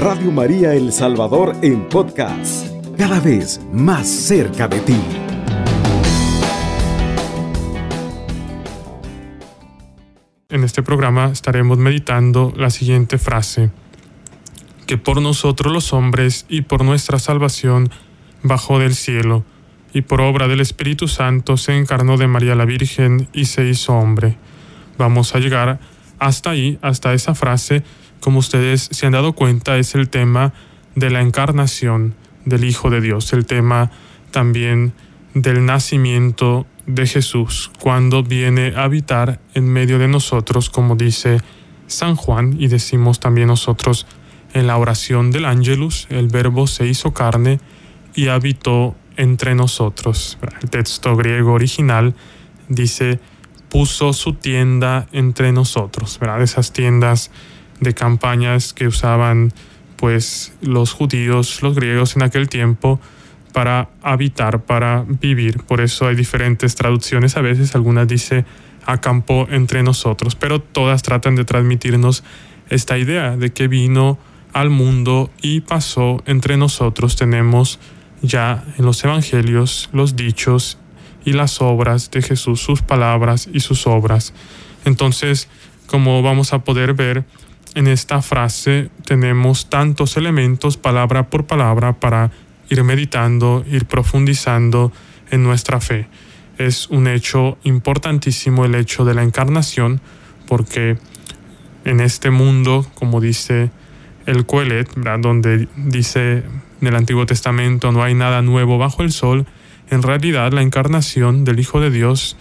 Radio María El Salvador en podcast, cada vez más cerca de ti. En este programa estaremos meditando la siguiente frase, que por nosotros los hombres y por nuestra salvación bajó del cielo, y por obra del Espíritu Santo se encarnó de María la Virgen y se hizo hombre. Vamos a llegar hasta ahí, hasta esa frase, como ustedes se han dado cuenta, es el tema de la encarnación del Hijo de Dios, el tema también del nacimiento de Jesús, cuando viene a habitar en medio de nosotros, como dice San Juan, y decimos también nosotros en la oración del Ángelus, el verbo se hizo carne y habitó entre nosotros. El texto griego original dice, puso su tienda entre nosotros, ¿verdad? Esas tiendas de campañas que usaban pues los judíos, los griegos en aquel tiempo para habitar, para vivir. Por eso hay diferentes traducciones a veces, algunas dice acampó entre nosotros, pero todas tratan de transmitirnos esta idea de que vino al mundo y pasó entre nosotros. Tenemos ya en los evangelios los dichos y las obras de Jesús, sus palabras y sus obras. Entonces, como vamos a poder ver, en esta frase tenemos tantos elementos palabra por palabra para ir meditando, ir profundizando en nuestra fe. Es un hecho importantísimo el hecho de la encarnación porque en este mundo, como dice el Coelet, donde dice en el Antiguo Testamento no hay nada nuevo bajo el sol, en realidad la encarnación del Hijo de Dios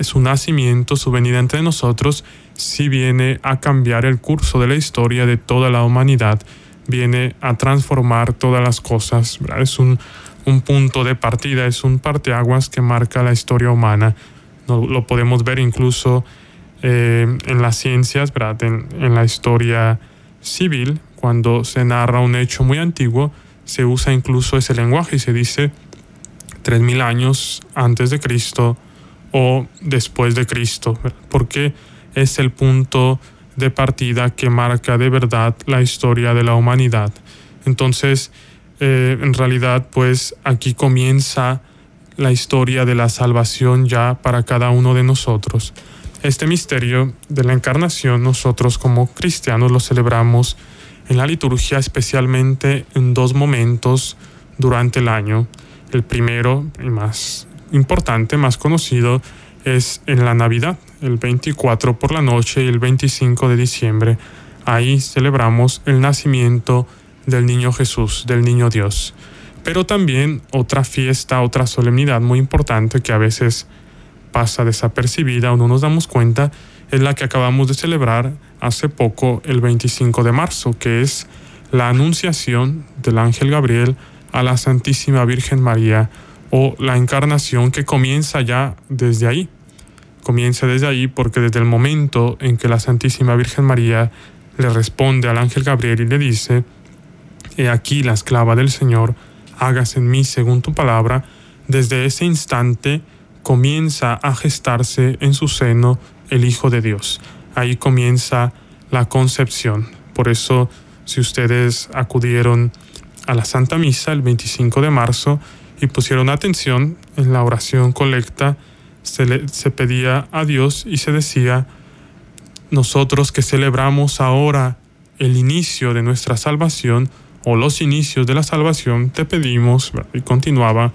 su nacimiento, su venida entre nosotros, si viene a cambiar el curso de la historia de toda la humanidad, viene a transformar todas las cosas. Es un, punto de partida, es un parteaguas que marca la historia humana. lo podemos ver incluso eh, en las ciencias, En, la historia civil, cuando se narra un hecho muy antiguo, se usa incluso ese lenguaje y se dice 3.000 años antes de Cristo o después de Cristo, porque es el punto de partida que marca de verdad la historia de la humanidad. Entonces, eh, en realidad, pues aquí comienza la historia de la salvación ya para cada uno de nosotros. Este misterio de la encarnación nosotros como cristianos lo celebramos en la liturgia especialmente en dos momentos durante el año. El primero y más importante, más conocido, es en la Navidad, el 24 por la noche y el 25 de diciembre. Ahí celebramos el nacimiento del niño Jesús, del niño Dios. Pero también otra fiesta, otra solemnidad muy importante que a veces pasa desapercibida o no nos damos cuenta, es la que acabamos de celebrar hace poco, el 25 de marzo, que es la anunciación del ángel Gabriel a la Santísima Virgen María o la encarnación que comienza ya desde ahí. Comienza desde ahí porque desde el momento en que la Santísima Virgen María le responde al ángel Gabriel y le dice, He aquí la esclava del Señor, hágase en mí según tu palabra, desde ese instante comienza a gestarse en su seno el Hijo de Dios. Ahí comienza la concepción. Por eso, si ustedes acudieron a la Santa Misa el 25 de marzo, y pusieron atención en la oración colecta, se, se pedía a Dios y se decía, nosotros que celebramos ahora el inicio de nuestra salvación o los inicios de la salvación, te pedimos, y continuaba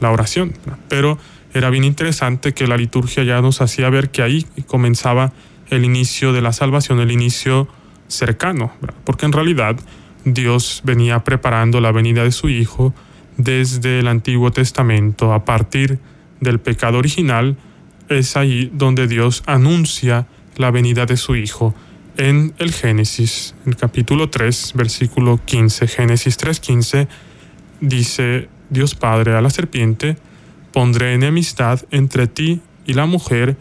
la oración. Pero era bien interesante que la liturgia ya nos hacía ver que ahí comenzaba el inicio de la salvación, el inicio cercano, porque en realidad Dios venía preparando la venida de su Hijo, desde el Antiguo Testamento, a partir del pecado original, es ahí donde Dios anuncia la venida de su Hijo. En el Génesis, el capítulo 3, versículo 15, Génesis 3:15, dice Dios Padre a la serpiente, pondré enemistad entre ti y la mujer,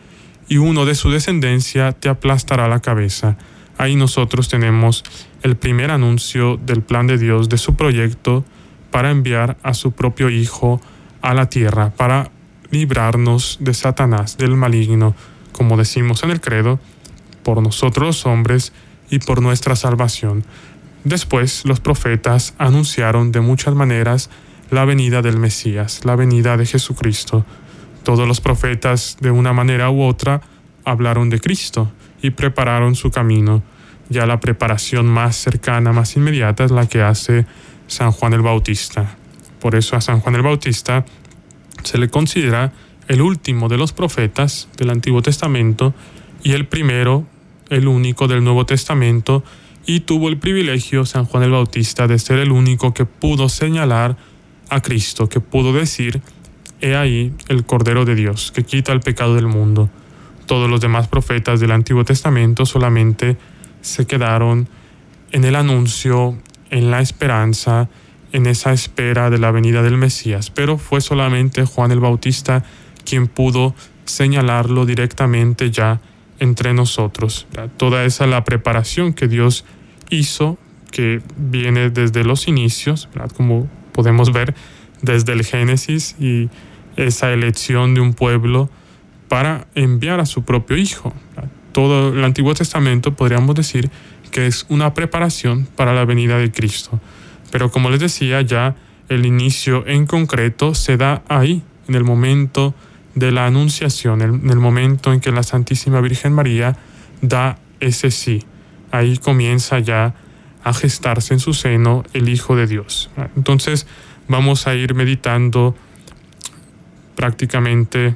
y uno de su descendencia te aplastará la cabeza. Ahí nosotros tenemos el primer anuncio del plan de Dios, de su proyecto, para enviar a su propio Hijo a la tierra, para librarnos de Satanás, del maligno, como decimos en el credo, por nosotros los hombres y por nuestra salvación. Después los profetas anunciaron de muchas maneras la venida del Mesías, la venida de Jesucristo. Todos los profetas de una manera u otra hablaron de Cristo y prepararon su camino. Ya la preparación más cercana, más inmediata es la que hace San Juan el Bautista. Por eso a San Juan el Bautista se le considera el último de los profetas del Antiguo Testamento y el primero, el único del Nuevo Testamento, y tuvo el privilegio San Juan el Bautista de ser el único que pudo señalar a Cristo, que pudo decir, he ahí el Cordero de Dios, que quita el pecado del mundo. Todos los demás profetas del Antiguo Testamento solamente se quedaron en el anuncio, en la esperanza, en esa espera de la venida del Mesías, pero fue solamente Juan el Bautista quien pudo señalarlo directamente ya entre nosotros. Toda esa la preparación que Dios hizo, que viene desde los inicios, como podemos ver desde el Génesis y esa elección de un pueblo para enviar a su propio Hijo. Todo el Antiguo Testamento podríamos decir que es una preparación para la venida de Cristo. Pero como les decía, ya el inicio en concreto se da ahí, en el momento de la anunciación, en el momento en que la Santísima Virgen María da ese sí. Ahí comienza ya a gestarse en su seno el Hijo de Dios. Entonces vamos a ir meditando prácticamente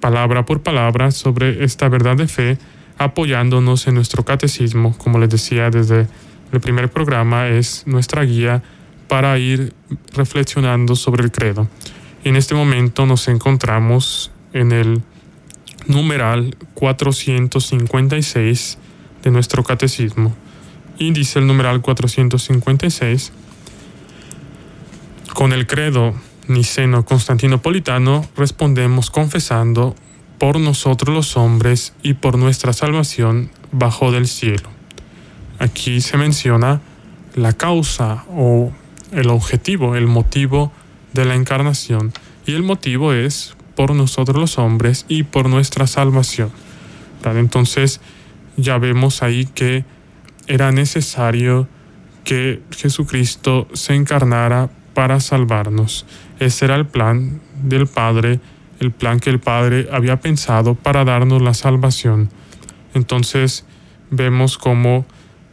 palabra por palabra sobre esta verdad de fe, apoyándonos en nuestro catecismo, como les decía desde el primer programa, es nuestra guía para ir reflexionando sobre el credo. En este momento nos encontramos en el numeral 456 de nuestro catecismo. Y dice el numeral 456, con el credo niceno constantinopolitano respondemos confesando por nosotros los hombres y por nuestra salvación bajo del cielo. Aquí se menciona la causa o el objetivo, el motivo de la encarnación. Y el motivo es por nosotros los hombres y por nuestra salvación. Entonces ya vemos ahí que era necesario que Jesucristo se encarnara para salvarnos. Ese era el plan del Padre, el plan que el Padre había pensado para darnos la salvación. Entonces vemos cómo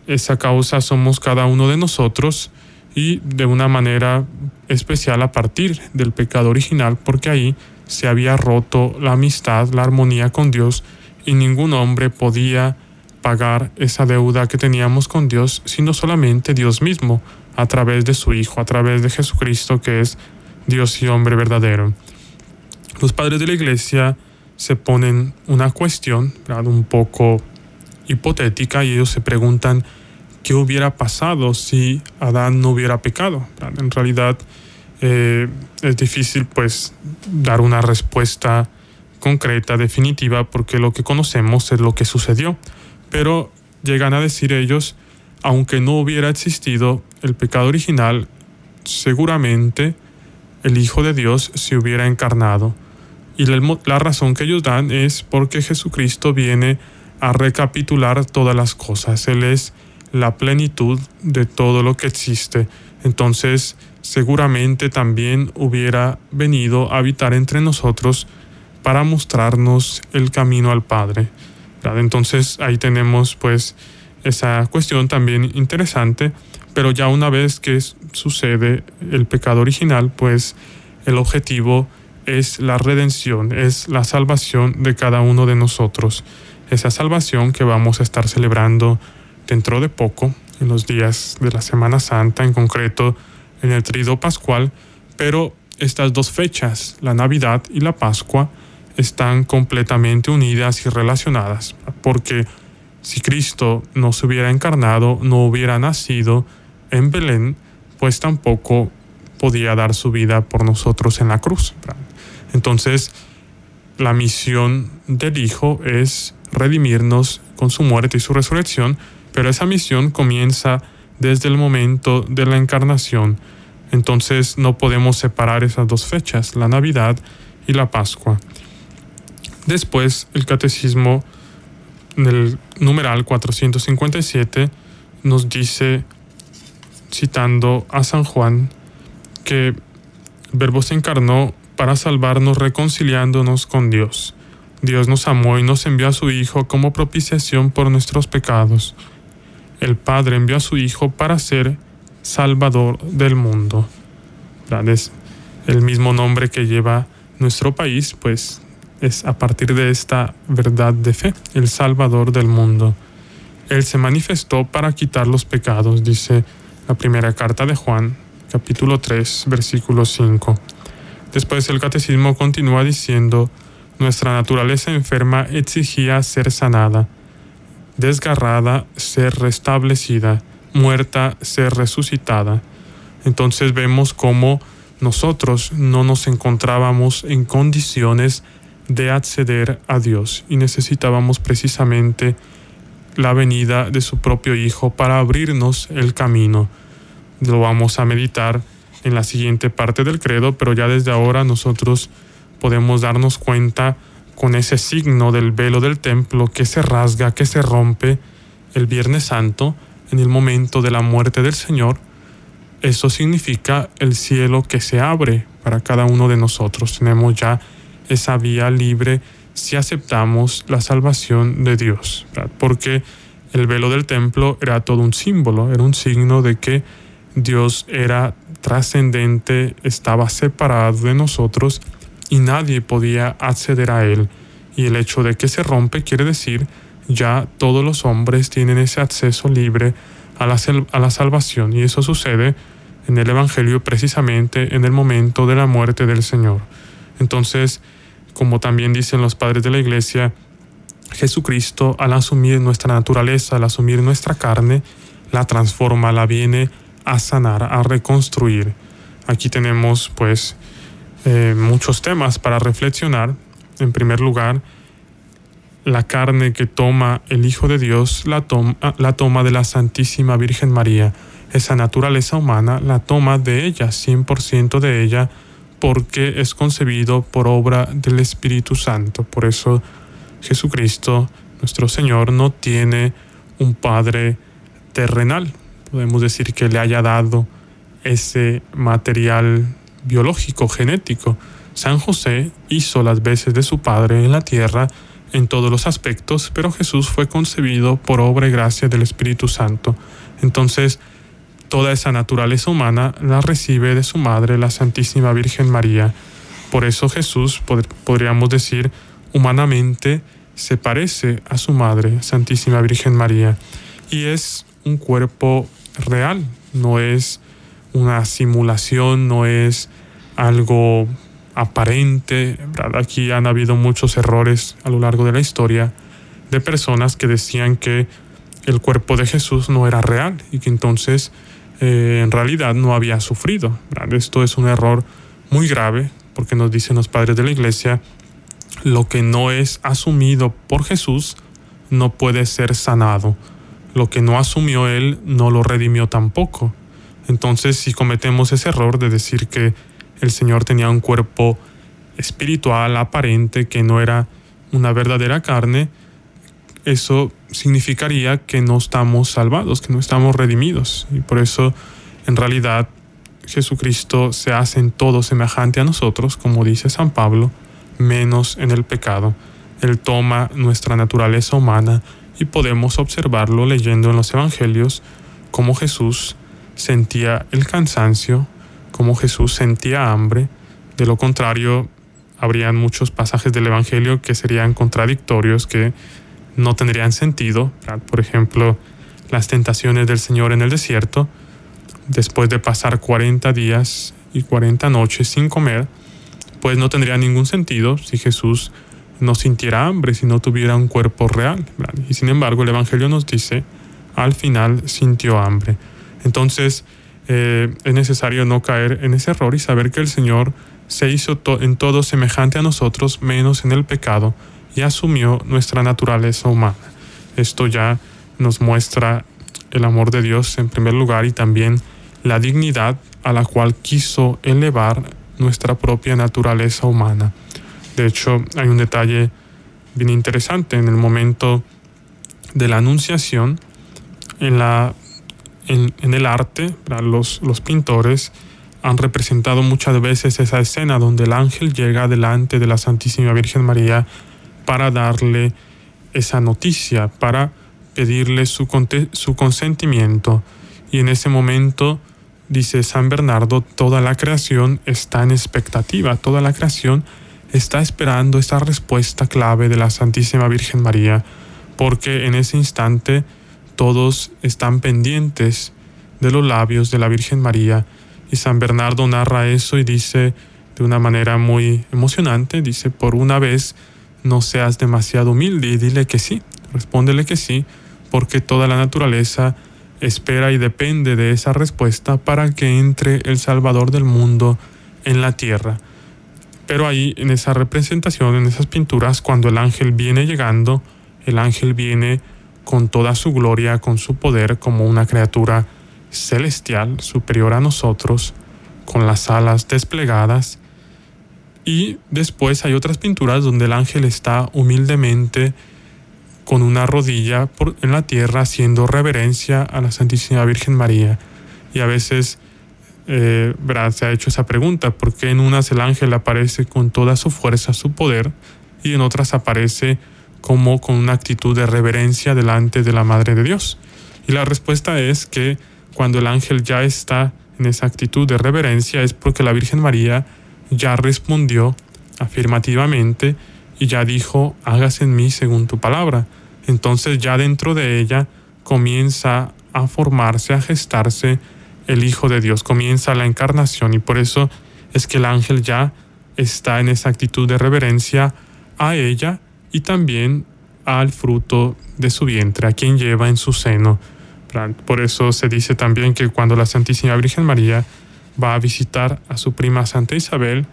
esa causa somos cada uno de nosotros y de una manera especial a partir del pecado original, porque ahí se había roto la amistad, la armonía con Dios y ningún hombre podía pagar esa deuda que teníamos con Dios, sino solamente Dios mismo, a través de su Hijo, a través de Jesucristo, que es Dios y hombre verdadero. Los padres de la iglesia se ponen una cuestión un poco hipotética y ellos se preguntan, qué hubiera pasado si Adán no hubiera pecado. En realidad eh, es difícil pues dar una respuesta concreta, definitiva, porque lo que conocemos es lo que sucedió. Pero llegan a decir ellos, aunque no hubiera existido el pecado original, seguramente el Hijo de Dios se hubiera encarnado. Y la razón que ellos dan es porque Jesucristo viene a recapitular todas las cosas. Él es la plenitud de todo lo que existe. Entonces, seguramente también hubiera venido a habitar entre nosotros para mostrarnos el camino al Padre. Entonces, ahí tenemos pues esa cuestión también interesante, pero ya una vez que sucede el pecado original, pues el objetivo es la redención, es la salvación de cada uno de nosotros. Esa salvación que vamos a estar celebrando dentro de poco, en los días de la Semana Santa, en concreto en el Trido Pascual, pero estas dos fechas, la Navidad y la Pascua, están completamente unidas y relacionadas, porque si Cristo no se hubiera encarnado, no hubiera nacido en Belén, pues tampoco podía dar su vida por nosotros en la cruz. Entonces, la misión del Hijo es redimirnos con su muerte y su resurrección, pero esa misión comienza desde el momento de la encarnación. Entonces no podemos separar esas dos fechas, la Navidad y la Pascua. Después el catecismo en el numeral 457 nos dice citando a San Juan, que el Verbo se encarnó para salvarnos reconciliándonos con Dios. Dios nos amó y nos envió a su Hijo como propiciación por nuestros pecados. El Padre envió a su Hijo para ser Salvador del mundo. El mismo nombre que lleva nuestro país, pues es a partir de esta verdad de fe, el Salvador del mundo. Él se manifestó para quitar los pecados, dice la primera carta de Juan, capítulo 3, versículo 5. Después el catecismo continúa diciendo, nuestra naturaleza enferma exigía ser sanada, desgarrada, ser restablecida, muerta, ser resucitada. Entonces vemos cómo nosotros no nos encontrábamos en condiciones de acceder a Dios y necesitábamos precisamente la venida de su propio Hijo para abrirnos el camino. Lo vamos a meditar en la siguiente parte del credo, pero ya desde ahora nosotros podemos darnos cuenta con ese signo del velo del templo que se rasga, que se rompe el Viernes Santo en el momento de la muerte del Señor. Eso significa el cielo que se abre para cada uno de nosotros. Tenemos ya esa vía libre si aceptamos la salvación de Dios, porque el velo del templo era todo un símbolo, era un signo de que Dios era trascendente, estaba separado de nosotros y nadie podía acceder a él. Y el hecho de que se rompe quiere decir ya todos los hombres tienen ese acceso libre a la, a la salvación y eso sucede en el Evangelio precisamente en el momento de la muerte del Señor. Entonces, como también dicen los padres de la iglesia, Jesucristo al asumir nuestra naturaleza, al asumir nuestra carne, la transforma, la viene a sanar, a reconstruir. Aquí tenemos pues eh, muchos temas para reflexionar. En primer lugar, la carne que toma el Hijo de Dios la toma, la toma de la Santísima Virgen María. Esa naturaleza humana la toma de ella, 100% de ella, porque es concebido por obra del Espíritu Santo. Por eso Jesucristo, nuestro Señor, no tiene un Padre terrenal. Podemos decir que le haya dado ese material biológico, genético. San José hizo las veces de su Padre en la tierra en todos los aspectos, pero Jesús fue concebido por obra y gracia del Espíritu Santo. Entonces, toda esa naturaleza humana la recibe de su madre, la Santísima Virgen María. Por eso Jesús, podríamos decir, humanamente se parece a su madre, Santísima Virgen María. Y es un cuerpo real, no es una simulación, no es algo aparente. Aquí han habido muchos errores a lo largo de la historia de personas que decían que el cuerpo de Jesús no era real y que entonces eh, en realidad no había sufrido. Esto es un error muy grave porque nos dicen los padres de la iglesia, lo que no es asumido por Jesús no puede ser sanado. Lo que no asumió Él no lo redimió tampoco. Entonces si cometemos ese error de decir que el Señor tenía un cuerpo espiritual aparente que no era una verdadera carne, eso significaría que no estamos salvados, que no estamos redimidos. Y por eso, en realidad, Jesucristo se hace en todo semejante a nosotros, como dice San Pablo, menos en el pecado. Él toma nuestra naturaleza humana y podemos observarlo leyendo en los Evangelios cómo Jesús sentía el cansancio, cómo Jesús sentía hambre. De lo contrario, habrían muchos pasajes del Evangelio que serían contradictorios, que no tendrían sentido. Por ejemplo, las tentaciones del Señor en el desierto, después de pasar 40 días y 40 noches sin comer, pues no tendría ningún sentido si Jesús no sintiera hambre, si no tuviera un cuerpo real. Y sin embargo, el Evangelio nos dice, al final sintió hambre. Entonces, eh, es necesario no caer en ese error y saber que el Señor se hizo en todo semejante a nosotros, menos en el pecado, y asumió nuestra naturaleza humana. Esto ya nos muestra el amor de Dios en primer lugar y también la dignidad a la cual quiso elevar nuestra propia naturaleza humana. De hecho, hay un detalle bien interesante en el momento de la anunciación, en la en, el arte, los, los pintores han representado muchas veces esa escena donde el ángel llega delante de la Santísima Virgen María para darle esa noticia, para pedirle su, su consentimiento. Y en ese momento, dice San Bernardo, toda la creación está en expectativa, toda la creación está esperando esa respuesta clave de la Santísima Virgen María, porque en ese instante todos están pendientes de los labios de la Virgen María. Y San Bernardo narra eso y dice de una manera muy emocionante, dice, por una vez no seas demasiado humilde y dile que sí, respóndele que sí, porque toda la naturaleza espera y depende de esa respuesta para que entre el Salvador del mundo en la tierra. Pero ahí en esa representación, en esas pinturas, cuando el ángel viene llegando, el ángel viene con toda su gloria, con su poder, como una criatura celestial superior a nosotros, con las alas desplegadas. Y después hay otras pinturas donde el ángel está humildemente con una rodilla en la tierra haciendo reverencia a la Santísima Virgen María. Y a veces eh, se ha hecho esa pregunta, ¿por qué en unas el ángel aparece con toda su fuerza, su poder, y en otras aparece como con una actitud de reverencia delante de la Madre de Dios? Y la respuesta es que cuando el ángel ya está en esa actitud de reverencia es porque la Virgen María ya respondió afirmativamente y ya dijo, hágase en mí según tu palabra entonces ya dentro de ella comienza a formarse, a gestarse el Hijo de Dios, comienza la encarnación y por eso es que el ángel ya está en esa actitud de reverencia a ella y también al fruto de su vientre, a quien lleva en su seno. Por eso se dice también que cuando la Santísima Virgen María va a visitar a su prima Santa Isabel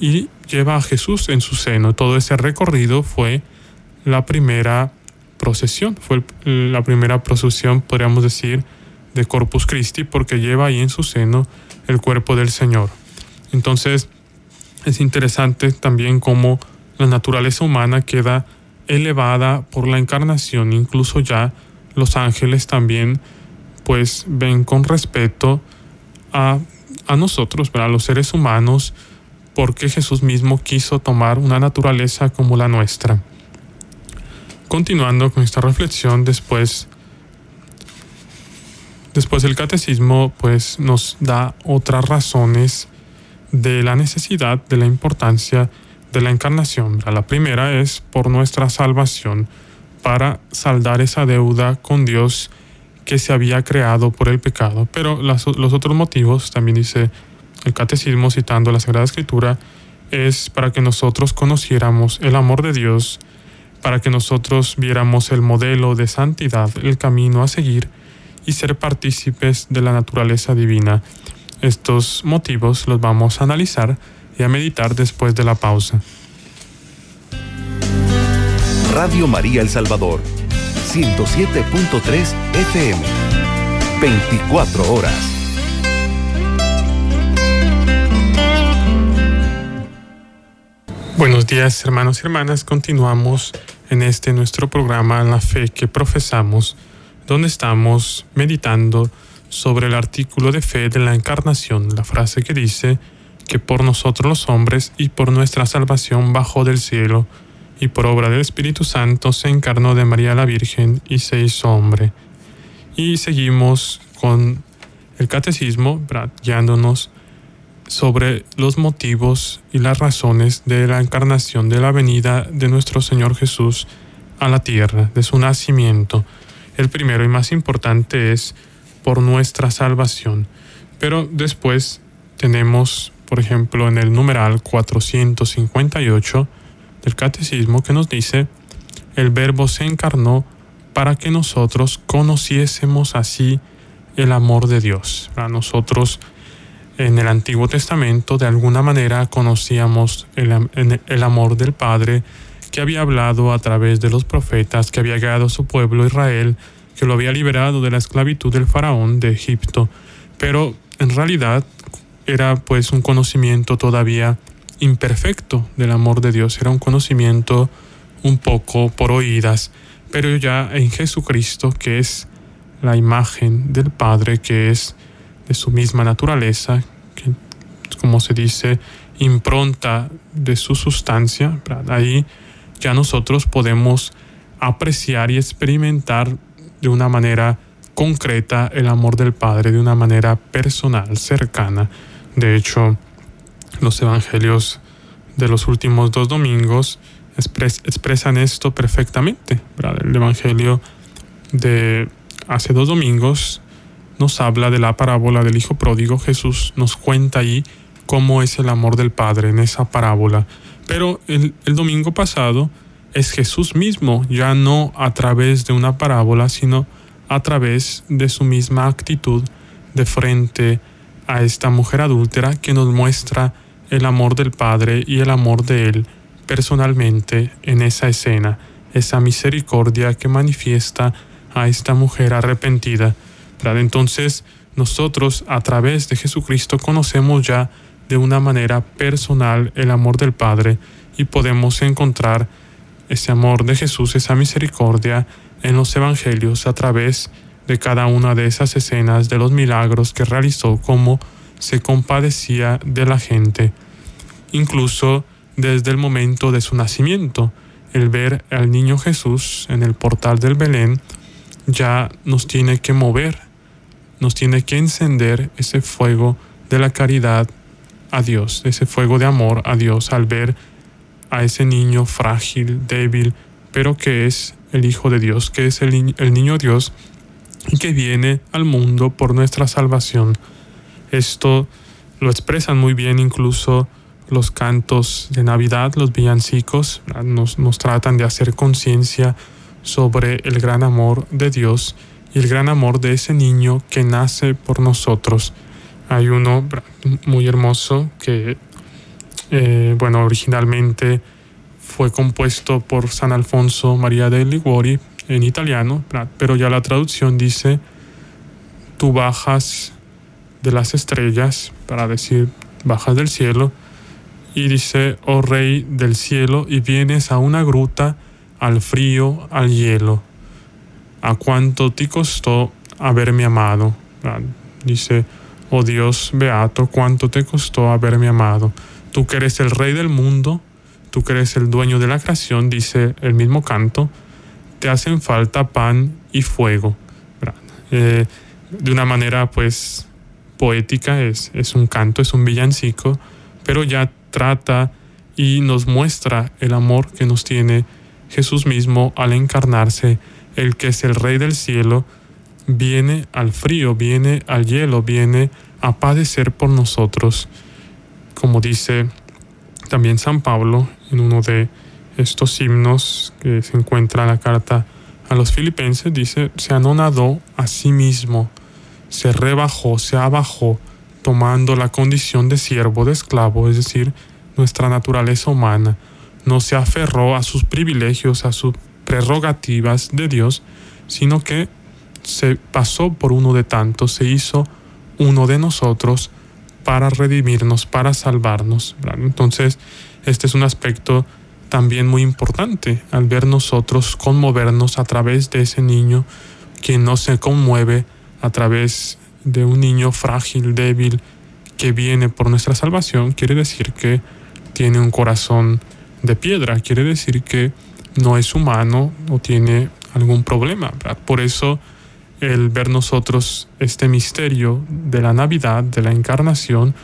y lleva a Jesús en su seno, todo ese recorrido fue la primera procesión. Fue la primera procesión, podríamos decir, de Corpus Christi, porque lleva ahí en su seno el cuerpo del Señor. Entonces, es interesante también cómo la naturaleza humana queda elevada por la encarnación, incluso ya los ángeles también pues ven con respeto a, a nosotros, a los seres humanos, porque Jesús mismo quiso tomar una naturaleza como la nuestra. Continuando con esta reflexión, después, después el catecismo pues, nos da otras razones de la necesidad, de la importancia de la encarnación. La primera es por nuestra salvación, para saldar esa deuda con Dios que se había creado por el pecado. Pero los otros motivos, también dice el catecismo citando la Sagrada Escritura, es para que nosotros conociéramos el amor de Dios para que nosotros viéramos el modelo de santidad, el camino a seguir y ser partícipes de la naturaleza divina. Estos motivos los vamos a analizar y a meditar después de la pausa. Radio María El Salvador, 107.3 FM, 24 horas. Buenos días hermanos y hermanas, continuamos en este nuestro programa La fe que profesamos, donde estamos meditando sobre el artículo de fe de la encarnación, la frase que dice que por nosotros los hombres y por nuestra salvación bajó del cielo y por obra del Espíritu Santo se encarnó de María la Virgen y se hizo hombre. Y seguimos con el catecismo, guiándonos sobre los motivos y las razones de la encarnación, de la venida de nuestro Señor Jesús a la tierra, de su nacimiento. El primero y más importante es por nuestra salvación. Pero después tenemos, por ejemplo, en el numeral 458 del Catecismo que nos dice, el Verbo se encarnó para que nosotros conociésemos así el amor de Dios. Para nosotros en el Antiguo Testamento de alguna manera conocíamos el, amor del Padre que había hablado a través de los profetas, que había guiado a su pueblo Israel, que lo había liberado de la esclavitud del faraón de Egipto. Pero en realidad era pues un conocimiento todavía imperfecto del amor de Dios, era un conocimiento un poco por oídas, pero ya en Jesucristo, que es la imagen del Padre que es de su misma naturaleza, que como se dice, impronta de su sustancia. Ahí ya nosotros podemos apreciar y experimentar de una manera concreta el amor del Padre, de una manera personal, cercana. De hecho, los evangelios de los últimos dos domingos expresan esto perfectamente. El evangelio de hace dos domingos nos habla de la parábola del Hijo Pródigo. Jesús nos cuenta ahí cómo es el amor del Padre en esa parábola. Pero el, domingo pasado es Jesús mismo, ya no a través de una parábola, sino a través de su misma actitud de frente a esta mujer adúltera que nos muestra el amor del Padre y el amor de Él personalmente en esa escena, esa misericordia que manifiesta a esta mujer arrepentida. Entonces nosotros a través de Jesucristo conocemos ya de una manera personal el amor del Padre y podemos encontrar ese amor de Jesús, esa misericordia en los evangelios a través de cada una de esas escenas de los milagros que realizó, como se compadecía de la gente, incluso desde el momento de su nacimiento. El ver al niño Jesús en el portal del Belén ya nos tiene que mover, nos tiene que encender ese fuego de la caridad a Dios, ese fuego de amor a Dios al ver a ese niño frágil, débil, pero que es el Hijo de Dios, que es el, niño Dios y que viene al mundo por nuestra salvación. Esto lo expresan muy bien incluso los cantos de Navidad, los villancicos, nos, nos tratan de hacer conciencia sobre el gran amor de Dios y el gran amor de ese niño que nace por nosotros. Hay uno muy hermoso que, eh, bueno, originalmente fue compuesto por San Alfonso María de Liguori en italiano, pero ya la traducción dice, tú bajas de las estrellas, para decir, bajas del cielo, y dice, oh rey del cielo, y vienes a una gruta, al frío, al hielo. ¿A cuánto te costó haberme amado? Dice, oh Dios beato, cuánto te costó haberme amado. Tú que eres el rey del mundo, tú que eres el dueño de la creación, dice el mismo canto, te hacen falta pan y fuego. Eh, de una manera pues poética, es, es un canto, es un villancico, pero ya trata y nos muestra el amor que nos tiene Jesús mismo al encarnarse, el que es el Rey del cielo, viene al frío, viene al hielo, viene a padecer por nosotros, como dice también San Pablo en uno de estos himnos que se encuentra en la carta a los filipenses, dice, se anonadó a sí mismo, se rebajó, se abajó, tomando la condición de siervo, de esclavo, es decir, nuestra naturaleza humana, no se aferró a sus privilegios, a sus prerrogativas de Dios, sino que se pasó por uno de tantos, se hizo uno de nosotros para redimirnos, para salvarnos. Entonces, este es un aspecto también muy importante al ver nosotros conmovernos a través de ese niño que no se conmueve a través de un niño frágil, débil, que viene por nuestra salvación, quiere decir que tiene un corazón de piedra, quiere decir que no es humano o tiene algún problema. Por eso el ver nosotros este misterio de la Navidad, de la encarnación,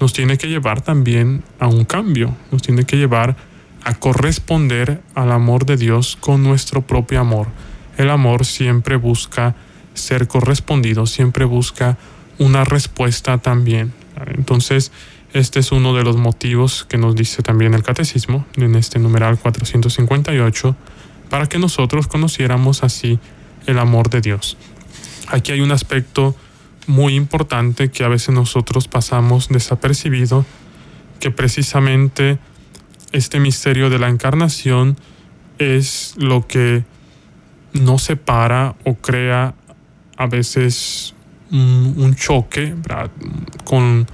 nos tiene que llevar también a un cambio, nos tiene que llevar a corresponder al amor de Dios con nuestro propio amor. El amor siempre busca ser correspondido, siempre busca una respuesta también. Entonces, este es uno de los motivos que nos dice también el catecismo en este numeral 458, para que nosotros conociéramos así el amor de Dios. Aquí hay un aspecto muy importante que a veces nosotros pasamos desapercibido, que precisamente este misterio de la encarnación es lo que no separa o crea a veces un, choque con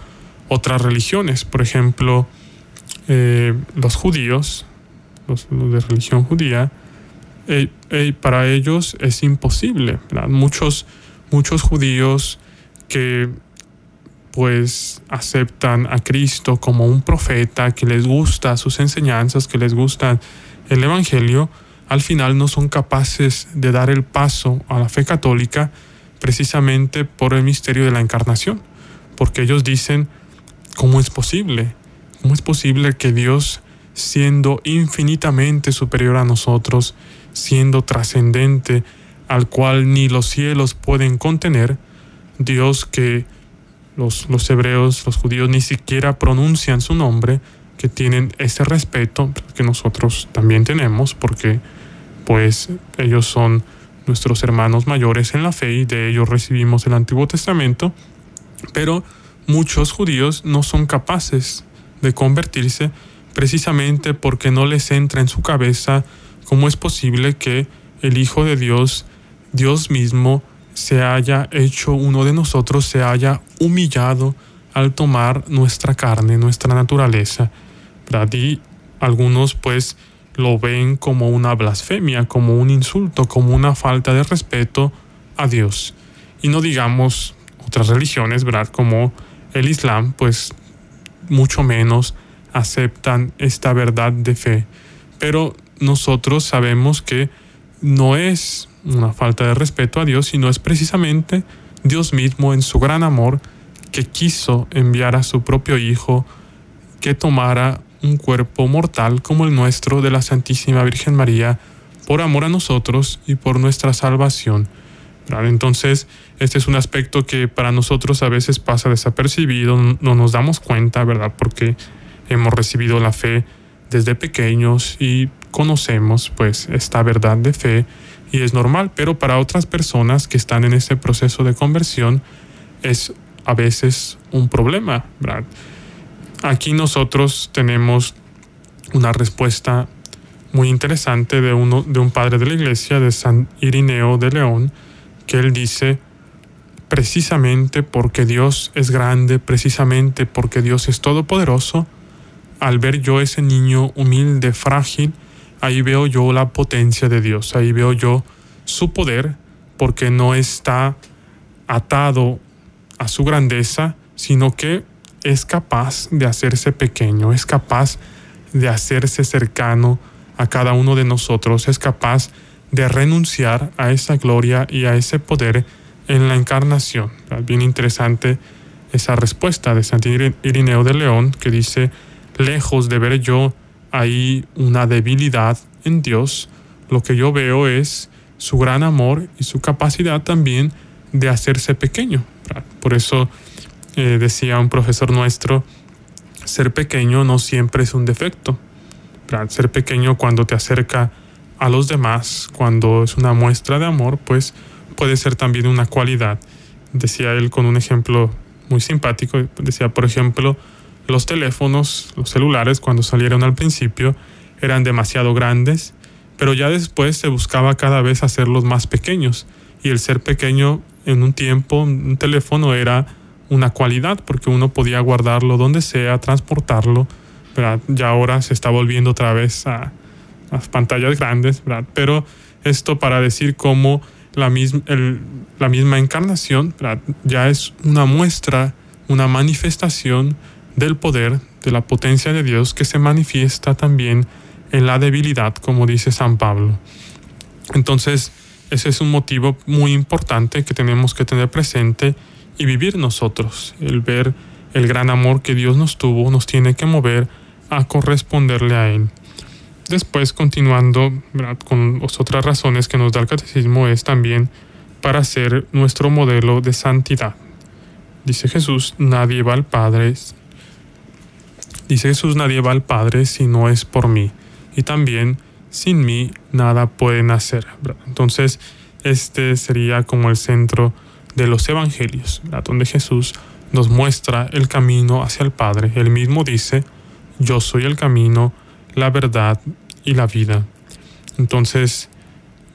otras religiones. Por ejemplo, eh, los judíos, los, de religión judía, eh, eh, para ellos es imposible. Muchos muchos judíos que pues aceptan a Cristo como un profeta, que les gusta sus enseñanzas, que les gusta el Evangelio, al final no son capaces de dar el paso a la fe católica precisamente por el misterio de la encarnación, porque ellos dicen, ¿cómo es posible? ¿Cómo es posible que Dios, siendo infinitamente superior a nosotros, siendo trascendente, al cual ni los cielos pueden contener, Dios que los, los, hebreos, los judíos ni siquiera pronuncian su nombre, que tienen ese respeto que nosotros también tenemos, porque pues ellos son nuestros hermanos mayores en la fe y de ellos recibimos el Antiguo Testamento, pero muchos judíos no son capaces de convertirse precisamente porque no les entra en su cabeza cómo es posible que el Hijo de Dios, Dios mismo, se haya hecho uno de nosotros, se haya humillado al tomar nuestra carne, nuestra naturaleza. Y algunos pues lo ven como una blasfemia, como un insulto, como una falta de respeto a Dios. Y no digamos otras religiones, ¿verdad? Como el Islam, pues mucho menos aceptan esta verdad de fe. Pero nosotros sabemos que no es una falta de respeto a Dios, sino es precisamente Dios mismo en su gran amor que quiso enviar a su propio Hijo que tomara un cuerpo mortal como el nuestro de la Santísima Virgen María por amor a nosotros y por nuestra salvación. Entonces, este es un aspecto que para nosotros a veces pasa desapercibido, no nos damos cuenta, ¿verdad? Porque hemos recibido la fe desde pequeños y conocemos pues esta verdad de fe y es normal, pero para otras personas que están en ese proceso de conversión es a veces un problema, ¿verdad? Aquí nosotros tenemos una respuesta muy interesante de, uno, de un padre de la iglesia, de San Irineo de León, que él dice, precisamente porque Dios es grande, precisamente porque Dios es todopoderoso, al ver yo ese niño humilde, frágil, ahí veo yo la potencia de Dios, ahí veo yo su poder, porque no está atado a su grandeza, sino que es capaz de hacerse pequeño, es capaz de hacerse cercano a cada uno de nosotros, es capaz de renunciar a esa gloria y a ese poder en la encarnación. Bien interesante esa respuesta de Santo Irineo de León que dice, lejos de ver yo ahí una debilidad en Dios, lo que yo veo es su gran amor y su capacidad también de hacerse pequeño. Por eso eh, decía un profesor nuestro, ser pequeño no siempre es un defecto. Ser pequeño cuando te acerca a los demás, cuando es una muestra de amor, pues puede ser también una cualidad. Decía él con un ejemplo muy simpático, decía, por ejemplo, los teléfonos, los celulares, cuando salieron al principio, eran demasiado grandes, pero ya después se buscaba cada vez hacerlos más pequeños. Y el ser pequeño en un tiempo, un teléfono era una cualidad porque uno podía guardarlo donde sea, transportarlo. Ya ahora se está volviendo otra vez a las pantallas grandes, pero esto para decir cómo la misma, la misma encarnación ya es una muestra, una manifestación del poder, de la potencia de Dios que se manifiesta también en la debilidad, como dice San Pablo. Entonces, ese es un motivo muy importante que tenemos que tener presente y vivir nosotros. El ver el gran amor que Dios nos tuvo nos tiene que mover a corresponderle a Él. Después, continuando con otras razones que nos da el catecismo, es también para ser nuestro modelo de santidad. Dice Jesús, nadie va al Padre. Dice Jesús, nadie va al Padre si no es por mí. Y también, sin mí, nada pueden hacer. Entonces, este sería como el centro de los evangelios, donde Jesús nos muestra el camino hacia el Padre. Él mismo dice, yo soy el camino, la verdad y la vida. Entonces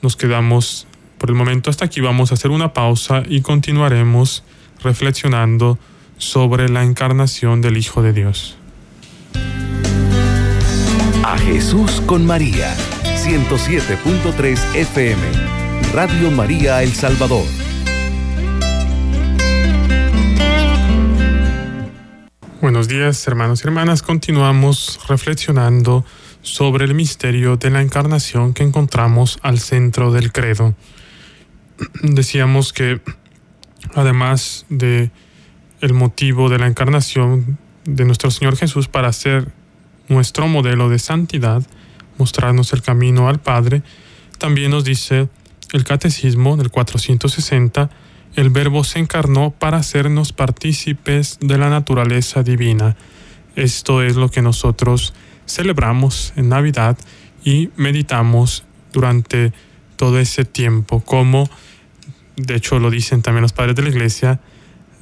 nos quedamos por el momento hasta aquí. Vamos a hacer una pausa y continuaremos reflexionando sobre la encarnación del Hijo de Dios. A Jesús con María, 107.3 FM, Radio María El Salvador. Buenos días, hermanos y hermanas. Continuamos reflexionando sobre el misterio de la encarnación que encontramos al centro del credo. Decíamos que además de el motivo de la encarnación de nuestro Señor Jesús para ser nuestro modelo de santidad, mostrarnos el camino al Padre, también nos dice el Catecismo del 460 el Verbo se encarnó para hacernos partícipes de la naturaleza divina. Esto es lo que nosotros celebramos en Navidad y meditamos durante todo ese tiempo, como de hecho lo dicen también los padres de la iglesia,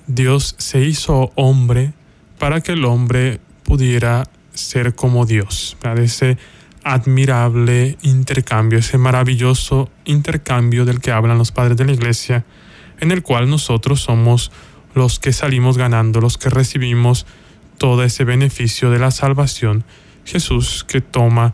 Dios se hizo hombre para que el hombre pudiera ser como Dios, para ese admirable intercambio, ese maravilloso intercambio del que hablan los padres de la iglesia en el cual nosotros somos los que salimos ganando, los que recibimos todo ese beneficio de la salvación. Jesús que toma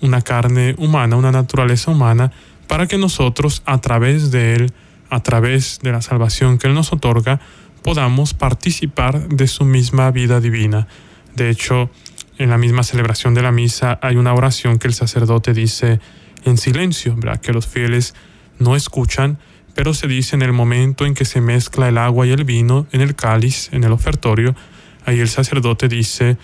una carne humana, una naturaleza humana, para que nosotros a través de Él, a través de la salvación que Él nos otorga, podamos participar de su misma vida divina. De hecho, en la misma celebración de la misa hay una oración que el sacerdote dice en silencio, ¿verdad? que los fieles no escuchan, pero se dice en el momento en que se mezcla el agua y el vino en el cáliz, en el ofertorio, ahí el sacerdote dice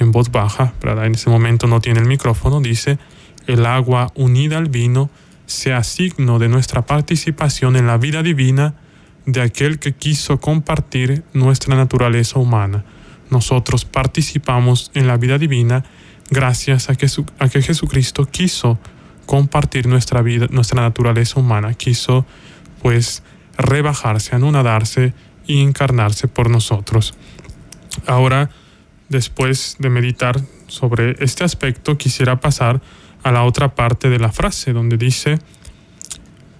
en voz baja, en ese momento no tiene el micrófono, dice, el agua unida al vino sea signo de nuestra participación en la vida divina de aquel que quiso compartir nuestra naturaleza humana. Nosotros participamos en la vida divina gracias a que, a que Jesucristo quiso compartir nuestra vida, nuestra naturaleza humana, quiso pues rebajarse, anonadarse y encarnarse por nosotros. Ahora, después de meditar sobre este aspecto, quisiera pasar a la otra parte de la frase, donde dice,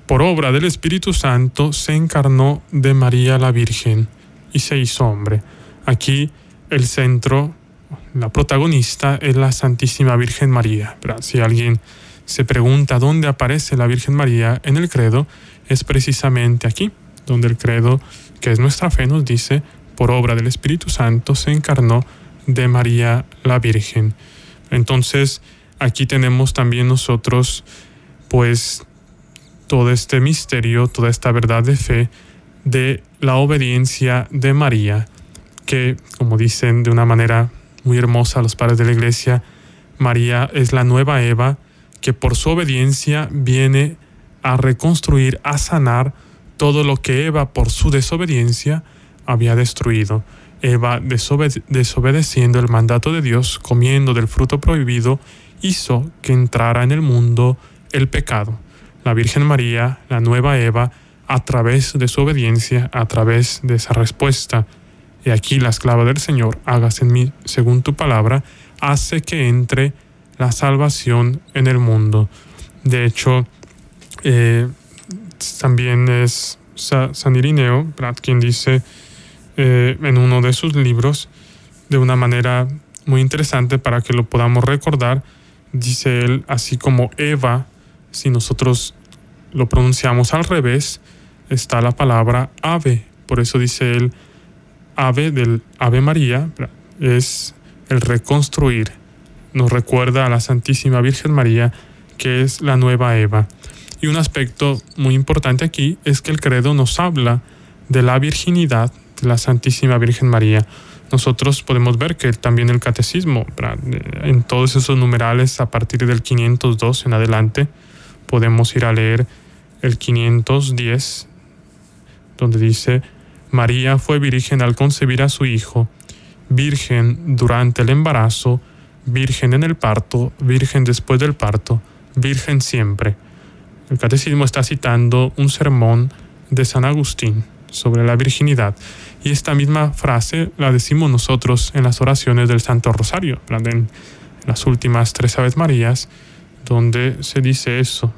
por obra del Espíritu Santo se encarnó de María la Virgen y se hizo hombre. Aquí el centro, la protagonista es la Santísima Virgen María. Si alguien se pregunta dónde aparece la Virgen María en el credo, es precisamente aquí, donde el credo, que es nuestra fe, nos dice, por obra del Espíritu Santo se encarnó de María la Virgen. Entonces, aquí tenemos también nosotros, pues, todo este misterio, toda esta verdad de fe de la obediencia de María, que, como dicen de una manera muy hermosa los padres de la iglesia, María es la nueva Eva que por su obediencia viene a reconstruir, a sanar todo lo que Eva por su desobediencia había destruido. Eva, desobedeciendo el mandato de Dios, comiendo del fruto prohibido, hizo que entrara en el mundo el pecado. La Virgen María, la nueva Eva, a través de su obediencia, a través de esa respuesta, y aquí la esclava del Señor, hágase en mí según tu palabra, hace que entre la salvación en el mundo. De hecho, eh, también es San Irineo, quien dice eh, en uno de sus libros, de una manera muy interesante para que lo podamos recordar, dice él, así como Eva, si nosotros lo pronunciamos al revés, está la palabra ave. Por eso dice él, ave del Ave María, es el reconstruir. Nos recuerda a la Santísima Virgen María, que es la nueva Eva. Y un aspecto muy importante aquí es que el credo nos habla de la virginidad de la Santísima Virgen María. Nosotros podemos ver que también el catecismo, en todos esos numerales a partir del 502 en adelante, podemos ir a leer el 510, donde dice, María fue virgen al concebir a su hijo, virgen durante el embarazo, virgen en el parto, virgen después del parto, virgen siempre. El catecismo está citando un sermón de San Agustín sobre la virginidad. Y esta misma frase la decimos nosotros en las oraciones del Santo Rosario, en las últimas tres Aves Marías, donde se dice eso,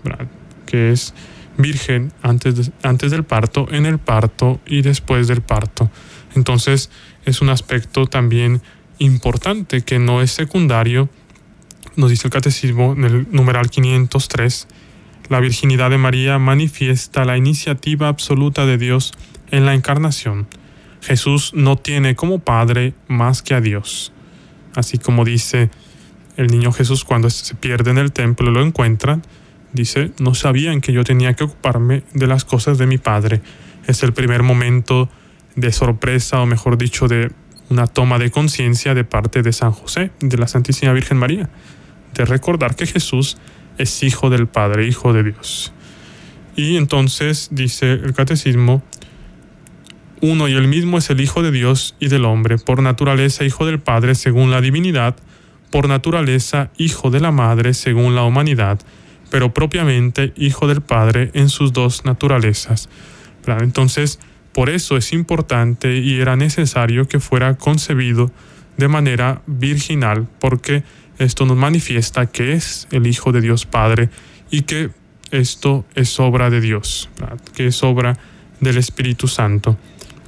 que es virgen antes, antes del parto, en el parto y después del parto. Entonces es un aspecto también importante que no es secundario, nos dice el catecismo en el numeral 503, la virginidad de María manifiesta la iniciativa absoluta de Dios en la encarnación. Jesús no tiene como Padre más que a Dios. Así como dice el niño Jesús cuando se pierde en el templo lo encuentran, dice, no sabían que yo tenía que ocuparme de las cosas de mi Padre. Es el primer momento de sorpresa, o mejor dicho, de una toma de conciencia de parte de San José, de la Santísima Virgen María, de recordar que Jesús es hijo del Padre, hijo de Dios. Y entonces dice el catecismo, uno y el mismo es el Hijo de Dios y del hombre, por naturaleza Hijo del Padre según la divinidad, por naturaleza Hijo de la Madre según la humanidad, pero propiamente Hijo del Padre en sus dos naturalezas. Entonces, por eso es importante y era necesario que fuera concebido de manera virginal, porque esto nos manifiesta que es el Hijo de Dios Padre y que esto es obra de Dios, que es obra del Espíritu Santo.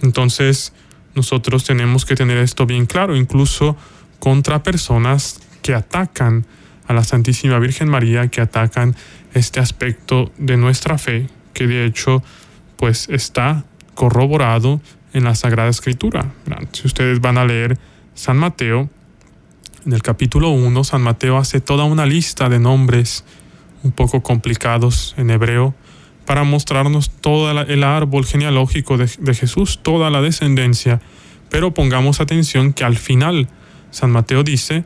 Entonces, nosotros tenemos que tener esto bien claro, incluso contra personas que atacan a la Santísima Virgen María, que atacan este aspecto de nuestra fe, que de hecho pues está corroborado en la Sagrada Escritura. Si ustedes van a leer San Mateo, en el capítulo 1, San Mateo hace toda una lista de nombres un poco complicados en hebreo para mostrarnos todo el árbol genealógico de, de Jesús, toda la descendencia. Pero pongamos atención que al final San Mateo dice,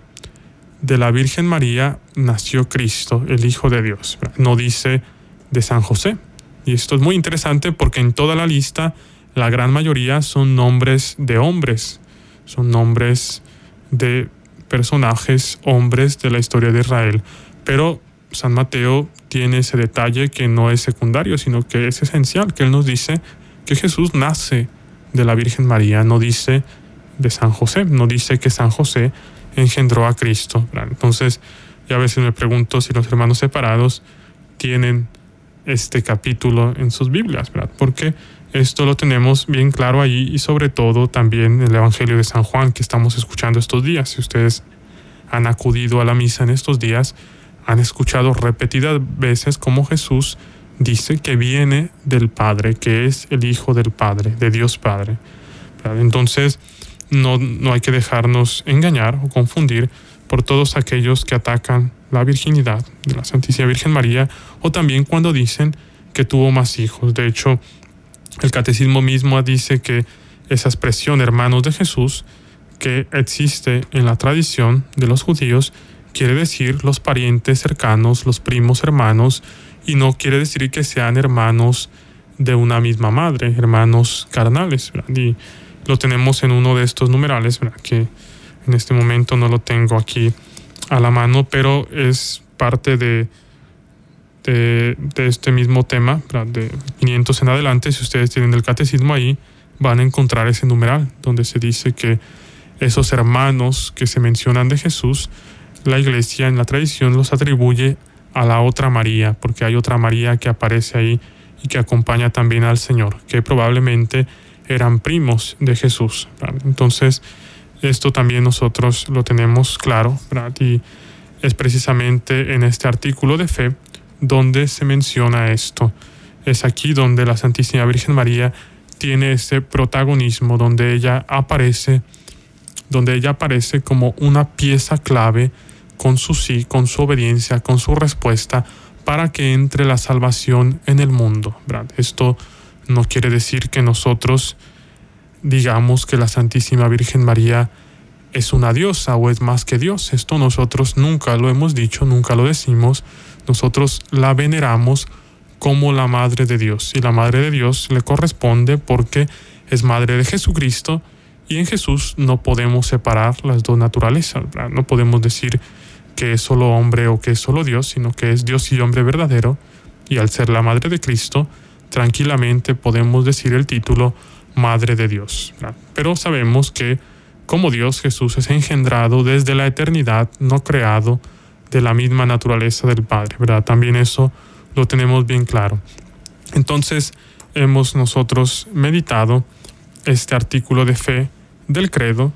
de la Virgen María nació Cristo, el Hijo de Dios. No dice de San José. Y esto es muy interesante porque en toda la lista la gran mayoría son nombres de hombres, son nombres de personajes, hombres de la historia de Israel. Pero San Mateo tiene ese detalle que no es secundario, sino que es esencial, que él nos dice que Jesús nace de la Virgen María, no dice de San José, no dice que San José engendró a Cristo. Entonces, ya a veces me pregunto si los hermanos separados tienen este capítulo en sus Biblias. Porque esto lo tenemos bien claro ahí y sobre todo también en el Evangelio de San Juan que estamos escuchando estos días. Si ustedes han acudido a la misa en estos días, han escuchado repetidas veces cómo Jesús dice que viene del Padre, que es el Hijo del Padre, de Dios Padre. Entonces, no, no hay que dejarnos engañar o confundir por todos aquellos que atacan la virginidad de la Santísima Virgen María o también cuando dicen que tuvo más hijos. De hecho, el catecismo mismo dice que esa expresión hermanos de Jesús que existe en la tradición de los judíos quiere decir los parientes cercanos, los primos hermanos, y no quiere decir que sean hermanos de una misma madre, hermanos carnales. Lo tenemos en uno de estos numerales, que en este momento no lo tengo aquí a la mano, pero es parte de, de, este mismo tema, de 500 en adelante. Si ustedes tienen el catecismo ahí, van a encontrar ese numeral donde se dice que esos hermanos que se mencionan de Jesús, la iglesia en la tradición los atribuye a la otra María, porque hay otra María que aparece ahí y que acompaña también al Señor, que probablemente eran primos de Jesús. Entonces, esto también nosotros lo tenemos claro, y es precisamente en este artículo de fe donde se menciona esto. Es aquí donde la Santísima Virgen María tiene ese protagonismo, donde ella aparece, donde ella aparece como una pieza clave con su sí, con su obediencia, con su respuesta, para que entre la salvación en el mundo. Esto no quiere decir que nosotros digamos que la Santísima Virgen María es una diosa o es más que Dios. Esto nosotros nunca lo hemos dicho, nunca lo decimos. Nosotros la veneramos como la Madre de Dios. Y la Madre de Dios le corresponde porque es Madre de Jesucristo y en Jesús no podemos separar las dos naturalezas. No podemos decir que es solo hombre o que es solo Dios, sino que es Dios y hombre verdadero. Y al ser la Madre de Cristo, tranquilamente podemos decir el título Madre de Dios. Pero sabemos que como Dios Jesús es engendrado desde la eternidad, no creado de la misma naturaleza del Padre, ¿verdad? También eso lo tenemos bien claro. Entonces hemos nosotros meditado este artículo de fe del credo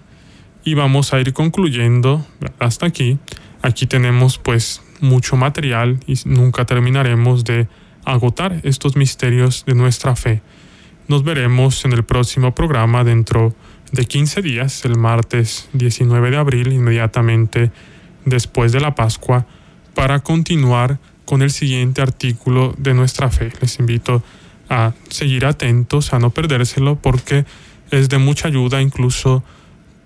y vamos a ir concluyendo hasta aquí. Aquí tenemos pues mucho material y nunca terminaremos de agotar estos misterios de nuestra fe Nos veremos en el próximo programa dentro de 15 días, el martes 19 de abril, inmediatamente después de la Pascua, para continuar con el siguiente artículo de nuestra fe. Les invito a seguir atentos, a no perdérselo, porque es de mucha ayuda incluso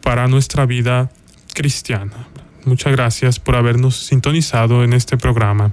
para nuestra vida cristiana. Muchas gracias por habernos sintonizado en este programa.